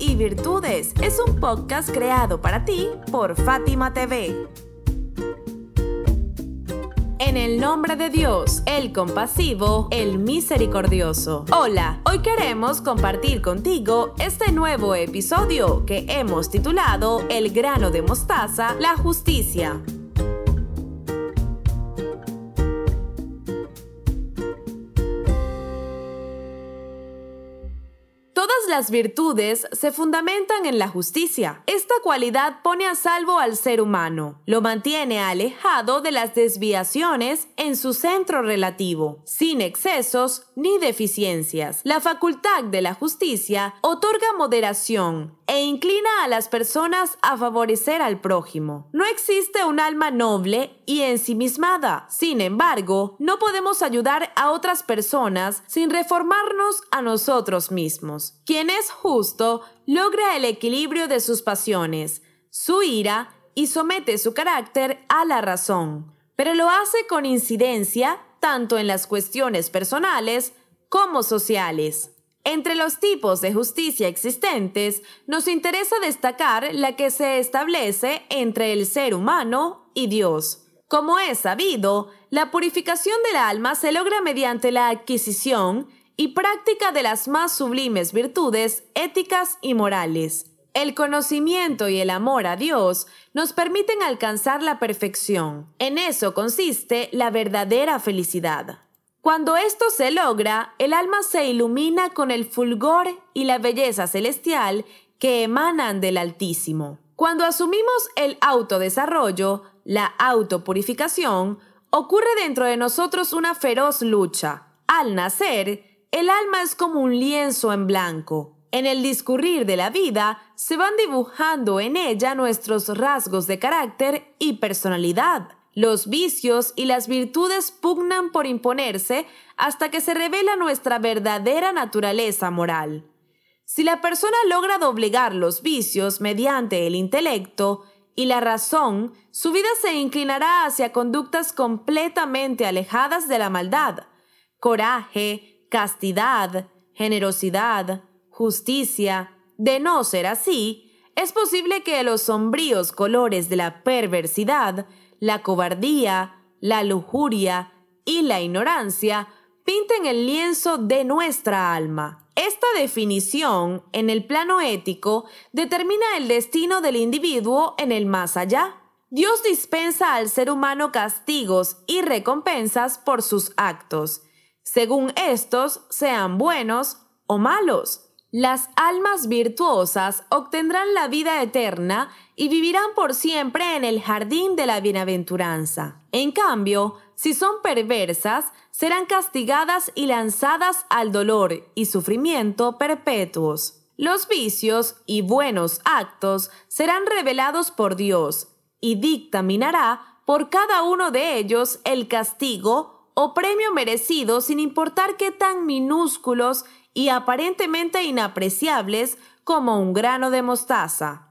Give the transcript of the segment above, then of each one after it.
Y Virtudes es un podcast creado para ti por Fátima TV. En el nombre de Dios, el compasivo, el misericordioso. Hola, hoy queremos compartir contigo este nuevo episodio que hemos titulado El grano de mostaza, la justicia. Las virtudes se fundamentan en la justicia. Esta cualidad pone a salvo al ser humano, lo mantiene alejado de las desviaciones en su centro relativo, sin excesos ni deficiencias. La facultad de la justicia otorga moderación e inclina a las personas a favorecer al prójimo. No existe un alma noble y ensimismada. Sin embargo, no podemos ayudar a otras personas sin reformarnos a nosotros mismos. Quien es justo logra el equilibrio de sus pasiones, su ira y somete su carácter a la razón, pero lo hace con incidencia tanto en las cuestiones personales como sociales. Entre los tipos de justicia existentes, nos interesa destacar la que se establece entre el ser humano y Dios. Como es sabido, la purificación del alma se logra mediante la adquisición y práctica de las más sublimes virtudes éticas y morales. El conocimiento y el amor a Dios nos permiten alcanzar la perfección. En eso consiste la verdadera felicidad. Cuando esto se logra, el alma se ilumina con el fulgor y la belleza celestial que emanan del Altísimo. Cuando asumimos el autodesarrollo, la autopurificación, ocurre dentro de nosotros una feroz lucha. Al nacer, el alma es como un lienzo en blanco. En el discurrir de la vida se van dibujando en ella nuestros rasgos de carácter y personalidad. Los vicios y las virtudes pugnan por imponerse hasta que se revela nuestra verdadera naturaleza moral. Si la persona logra doblegar los vicios mediante el intelecto y la razón, su vida se inclinará hacia conductas completamente alejadas de la maldad. Coraje, castidad, generosidad, justicia. De no ser así, es posible que los sombríos colores de la perversidad, la cobardía, la lujuria y la ignorancia pinten el lienzo de nuestra alma. Esta definición, en el plano ético, determina el destino del individuo en el más allá. Dios dispensa al ser humano castigos y recompensas por sus actos, según estos sean buenos o malos. Las almas virtuosas obtendrán la vida eterna y vivirán por siempre en el jardín de la bienaventuranza. En cambio, si son perversas, serán castigadas y lanzadas al dolor y sufrimiento perpetuos. Los vicios y buenos actos serán revelados por Dios y dictaminará por cada uno de ellos el castigo o premio merecido sin importar qué tan minúsculos y aparentemente inapreciables como un grano de mostaza.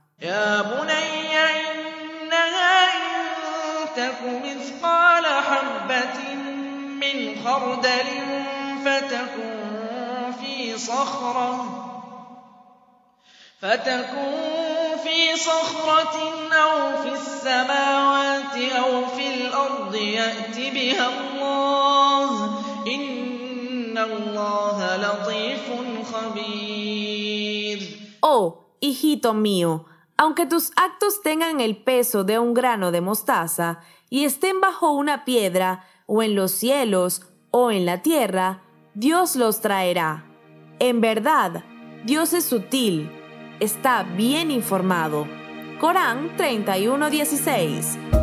Oh, hijito mío, aunque tus actos tengan el peso de un grano de mostaza y estén bajo una piedra, o en los cielos, o en la tierra, Dios los traerá. En verdad, Dios es sutil, está bien informado. Corán 31:16